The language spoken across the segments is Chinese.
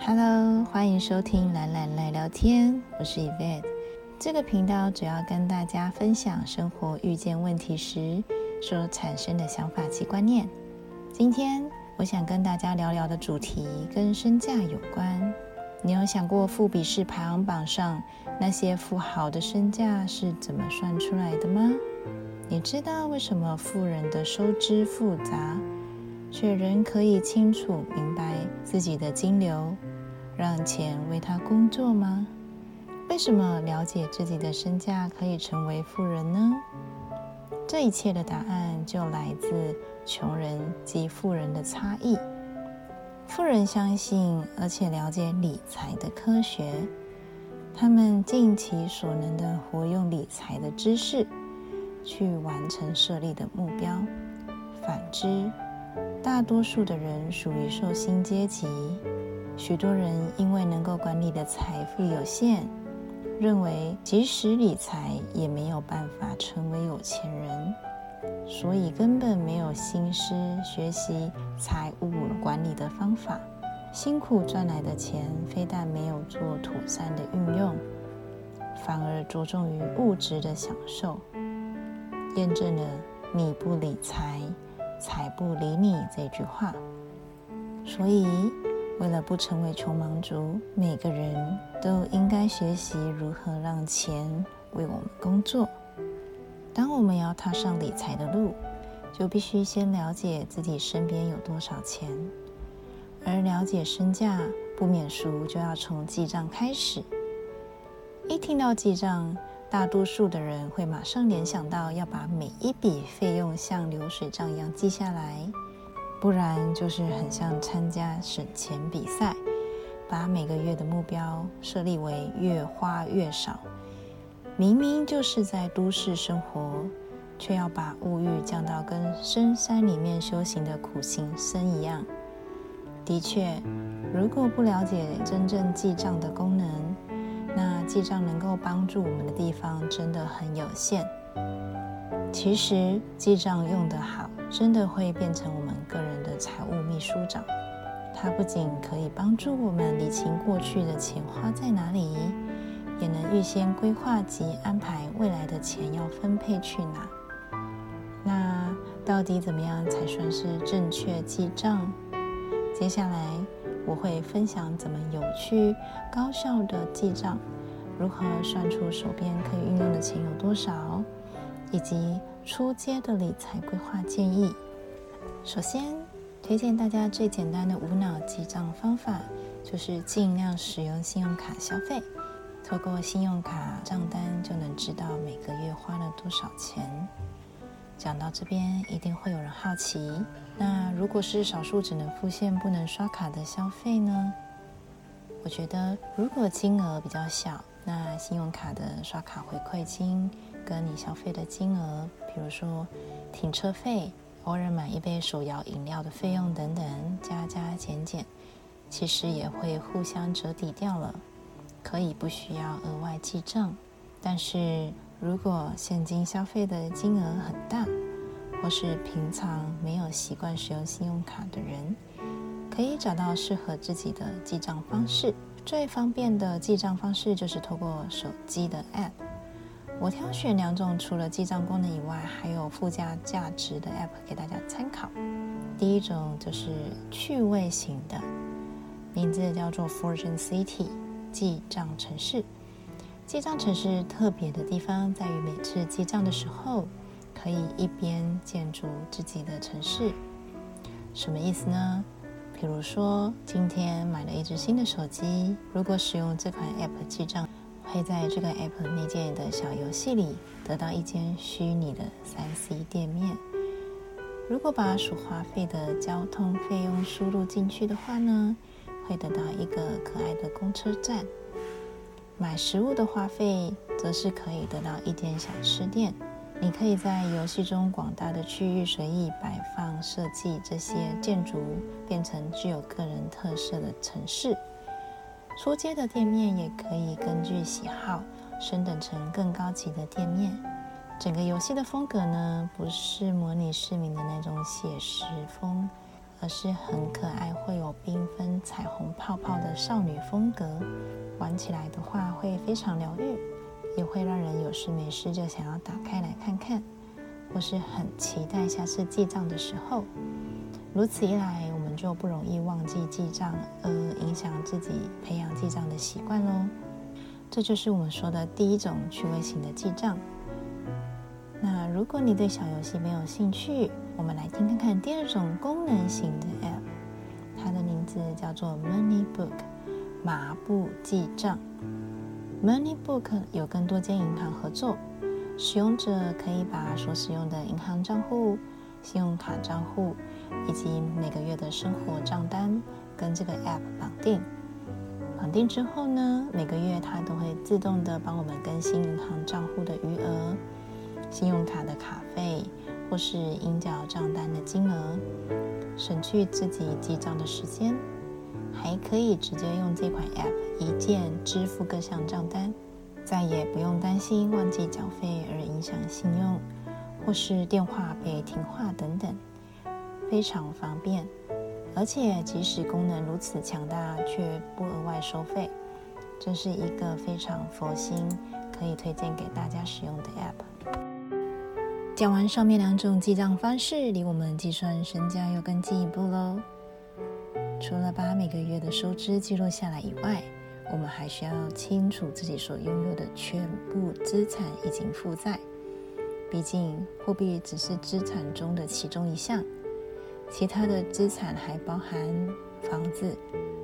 Hello，欢迎收听懒懒来聊天，我是 Evette。这个频道主要跟大家分享生活遇见问题时所产生的想法及观念。今天我想跟大家聊聊的主题跟身价有关。你有想过富比士排行榜上那些富豪的身价是怎么算出来的吗？你知道为什么富人的收支复杂，却仍可以清楚明白自己的金流，让钱为他工作吗？为什么了解自己的身价可以成为富人呢？这一切的答案就来自穷人及富人的差异。富人相信而且了解理财的科学，他们尽其所能地活用理财的知识去完成设立的目标。反之，大多数的人属于受薪阶级，许多人因为能够管理的财富有限，认为即使理财也没有办法成为有钱人。所以根本没有心思学习财务管理的方法，辛苦赚来的钱非但没有做妥善的运用，反而着重于物质的享受，验证了“你不理财，财不理你”这句话。所以，为了不成为穷忙族，每个人都应该学习如何让钱为我们工作。当我们要踏上理财的路，就必须先了解自己身边有多少钱，而了解身价不免俗，就要从记账开始。一听到记账，大多数的人会马上联想到要把每一笔费用像流水账一样记下来，不然就是很像参加省钱比赛，把每个月的目标设立为越花越少。明明就是在都市生活，却要把物欲降到跟深山里面修行的苦行僧一样。的确，如果不了解真正记账的功能，那记账能够帮助我们的地方真的很有限。其实，记账用得好，真的会变成我们个人的财务秘书长。它不仅可以帮助我们理清过去的钱花在哪里。也能预先规划及安排未来的钱要分配去哪。那到底怎么样才算是正确记账？接下来我会分享怎么有趣、高效的记账，如何算出手边可以运用的钱有多少，以及初阶的理财规划建议。首先，推荐大家最简单的无脑记账方法，就是尽量使用信用卡消费。透过信用卡账单就能知道每个月花了多少钱。讲到这边，一定会有人好奇：那如果是少数只能付现不能刷卡的消费呢？我觉得，如果金额比较小，那信用卡的刷卡回馈金跟你消费的金额，比如说停车费、偶尔买一杯手摇饮料的费用等等，加加减减，其实也会互相折抵掉了。可以不需要额外记账，但是如果现金消费的金额很大，或是平常没有习惯使用信用卡的人，可以找到适合自己的记账方式。最方便的记账方式就是透过手机的 App。我挑选两种，除了记账功能以外，还有附加价值的 App 给大家参考。第一种就是趣味型的，名字叫做 Fortune City。记账程式，记账程式特别的地方在于，每次记账的时候，可以一边建筑自己的城市。什么意思呢？比如说，今天买了一支新的手机，如果使用这款 App 记账，会在这个 App 内建的小游戏里得到一间虚拟的 3C 店面。如果把所花费的交通费用输入进去的话呢，会得到一个可爱的公车站，买食物的花费则是可以得到一间小吃店。你可以在游戏中广大的区域随意摆放设计这些建筑，变成具有个人特色的城市。初阶的店面也可以根据喜好升等成更高级的店面。整个游戏的风格呢，不是模拟市民的那种写实风。而是很可爱，会有缤纷彩虹泡泡的少女风格。玩起来的话会非常疗愈，也会让人有事没事就想要打开来看看，或是很期待下次记账的时候。如此一来，就不容易忘记记账，而影响自己培养记账的习惯喽。这就是我们说的第一种趣味型的记账。那如果你对小游戏没有兴趣，我们来听看看第二种功能型的 App，它的名字叫做 Money Book，麻布记账。Money Book 有跟多间银行合作，使用者可以把所使用的银行账户、信用卡账户以及每个月的生活账单跟这个 App 绑定。绑定之后呢，每个月它都会自动的帮我们更新银行账户的余额。信用卡的卡费，或是应缴账单的金额，省去自己记账的时间，还可以直接用这款 App 一键支付各项账单，再也不用担心忘记缴费而影响信用，或是电话被停话等等，非常方便。而且即使功能如此强大，却不额外收费，这是一个非常佛心，可以推荐给大家使用的 App。讲完上面两种记账方式，离我们计算身价又更进一步喽。除了把每个月的收支记录下来以外，我们还需要清楚自己所拥有的全部资产以及负债。毕竟货币只是资产中的其中一项，其他的资产还包含房子、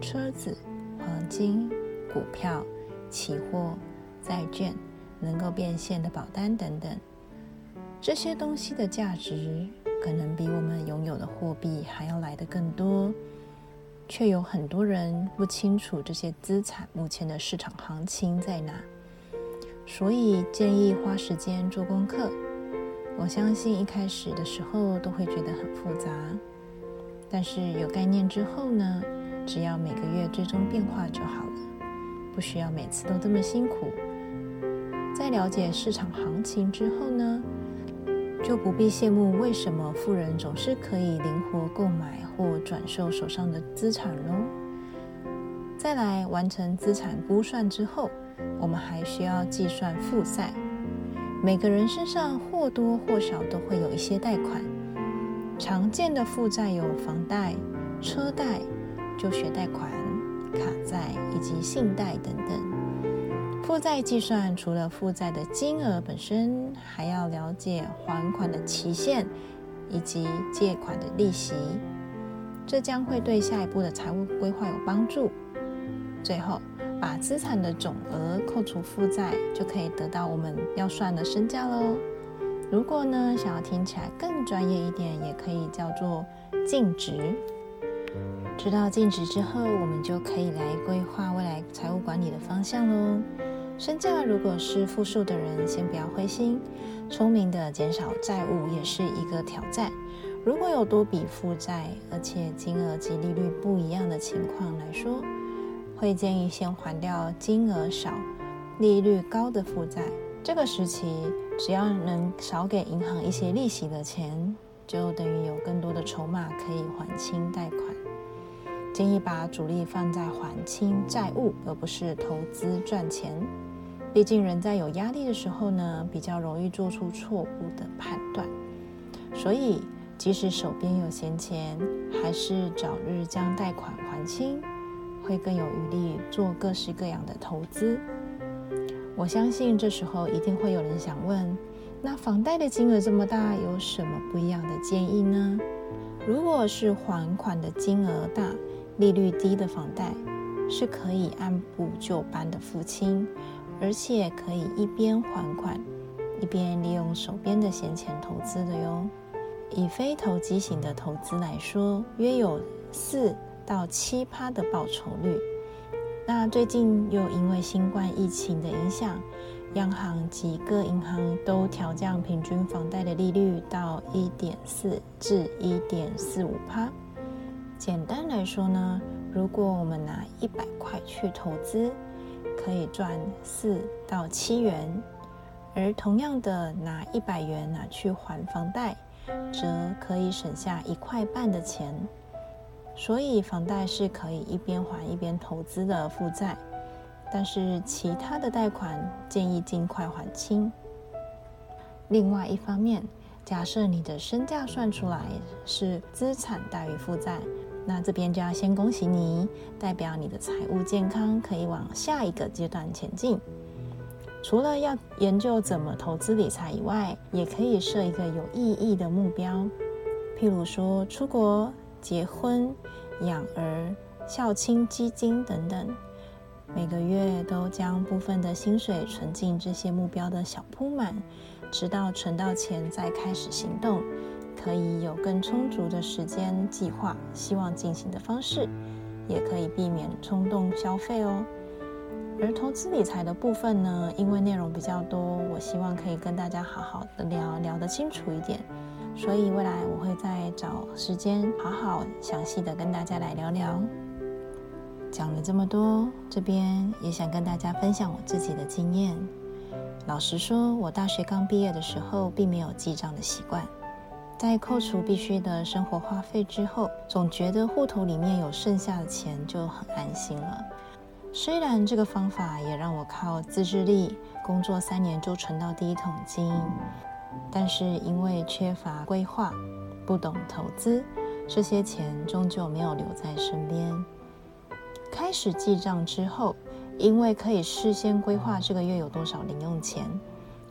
车子、黄金、股票、期货、债券、能够变现的保单等等。这些东西的价值可能比我们拥有的货币还要来得更多，却有很多人不清楚这些资产目前的市场行情在哪，所以建议花时间做功课。我相信一开始的时候都会觉得很复杂，但是有概念之后呢，只要每个月追踪变化就好了，不需要每次都这么辛苦。在了解市场行情之后呢，就不必羡慕为什么富人总是可以灵活购买或转售手上的资产喽。再来完成资产估算之后，我们还需要计算负债。每个人身上或多或少都会有一些贷款，常见的负债有房贷、车贷、就学贷款、卡债以及信贷等等。负债计算除了负债的金额本身，还要了解还款的期限以及借款的利息，这将会对下一步的财务规划有帮助。最后，把资产的总额扣除负债，就可以得到我们要算的身价喽。如果呢，想要听起来更专业一点，也可以叫做净值。知道净值之后，我们就可以来规划未来财务管理的方向喽。身价如果是负数的人，先不要灰心。聪明的减少债务也是一个挑战。如果有多笔负债，而且金额及利率不一样的情况来说，会建议先还掉金额少、利率高的负债。这个时期，只要能少给银行一些利息的钱，就等于有更多的筹码可以还清贷款。建议把主力放在还清债务，而不是投资赚钱。毕竟人在有压力的时候呢，比较容易做出错误的判断，所以即使手边有闲钱，还是早日将贷款还清，会更有余力做各式各样的投资。我相信这时候一定会有人想问：那房贷的金额这么大，有什么不一样的建议呢？如果是还款的金额大、利率低的房贷，是可以按部就班的付清。而且可以一边还款，一边利用手边的闲钱投资的哟。以非投机型的投资来说，约有四到七趴的报酬率。那最近又因为新冠疫情的影响，央行及各银行都调降平均房贷的利率到一点四至一点四五趴。简单来说呢，如果我们拿一百块去投资，可以赚四到七元，而同样的拿一百元拿去还房贷，则可以省下一块半的钱。所以房贷是可以一边还一边投资的负债。但是其他的贷款建议尽快还清。另外一方面，假设你的身价算出来是资产大于负债，那这边就要先恭喜你，代表你的财务健康可以往下一个阶段前进。除了要研究怎么投资理财以外，也可以设一个有意义的目标，譬如说出国、结婚、养儿、孝亲基金等等。每个月都将部分的薪水存进这些目标的小铺满，直到存到钱再开始行动，可以有更充足的时间计划希望进行的方式，也可以避免冲动消费哦。而投资理财的部分呢，因为内容比较多，我希望可以跟大家好好的聊，聊得清楚一点，所以未来我会再找时间好好详细的跟大家来聊聊。讲了这么多，这边也想跟大家分享我自己的经验。老实说，我大学刚毕业的时候，并没有记账的习惯。在扣除必须的生活花费之后，总觉得户头里面有剩下的钱就很安心了。虽然这个方法也让我靠自制力，工作三年就存到第一桶金，但是因为缺乏规划，不懂投资，这些钱终究没有留在身边。开始记账之后，因为可以事先规划这个月有多少零用钱，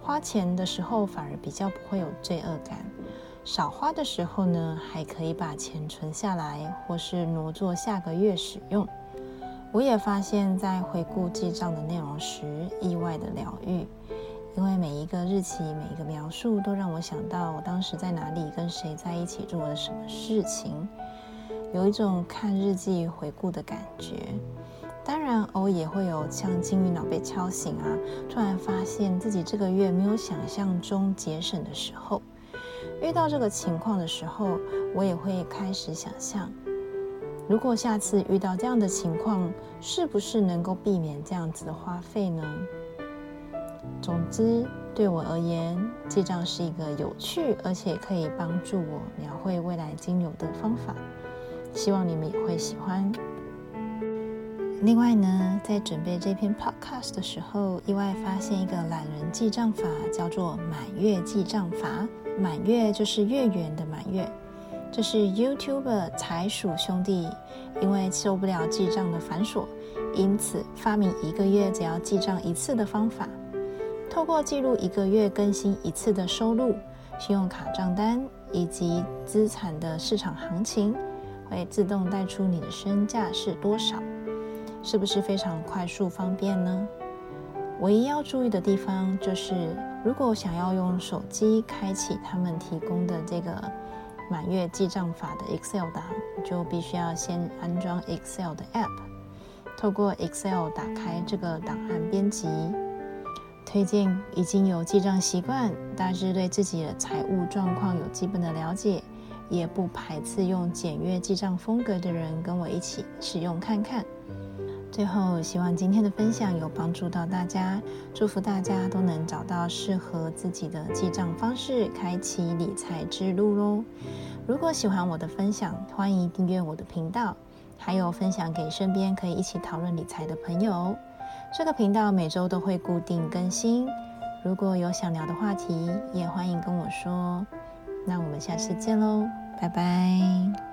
花钱的时候反而比较不会有罪恶感。少花的时候呢，还可以把钱存下来，或是挪作下个月使用。我也发现，在回顾记账的内容时，意外的疗愈，因为每一个日期、每一个描述，都让我想到我当时在哪里，跟谁在一起，做了什么事情。有一种看日记回顾的感觉，当然偶也会有像金鱼脑被敲醒啊，突然发现自己这个月没有想象中节省的时候。遇到这个情况的时候，我也会开始想象，如果下次遇到这样的情况，是不是能够避免这样子的花费呢？总之，对我而言，记账是一个有趣而且可以帮助我描绘未来金流的方法。希望你们也会喜欢。另外呢，在准备这篇 podcast 的时候，意外发现一个懒人记账法，叫做满月记账法。满月就是月圆的满月。这是 YouTuber 财鼠兄弟因为受不了记账的繁琐，因此发明一个月只要记账一次的方法。透过记录一个月更新一次的收入、信用卡账单以及资产的市场行情。会自动带出你的身价是多少，是不是非常快速方便呢？唯一要注意的地方就是，如果想要用手机开启他们提供的这个满月记账法的 Excel 档，就必须要先安装 Excel 的 App，透过 Excel 打开这个档案编辑。推荐已经有记账习惯，大致对自己的财务状况有基本的了解。也不排斥用简约记账风格的人跟我一起使用看看。最后，希望今天的分享有帮助到大家，祝福大家都能找到适合自己的记账方式，开启理财之路喽。如果喜欢我的分享，欢迎订阅我的频道，还有分享给身边可以一起讨论理财的朋友。这个频道每周都会固定更新，如果有想聊的话题，也欢迎跟我说。那我们下次见喽。拜拜。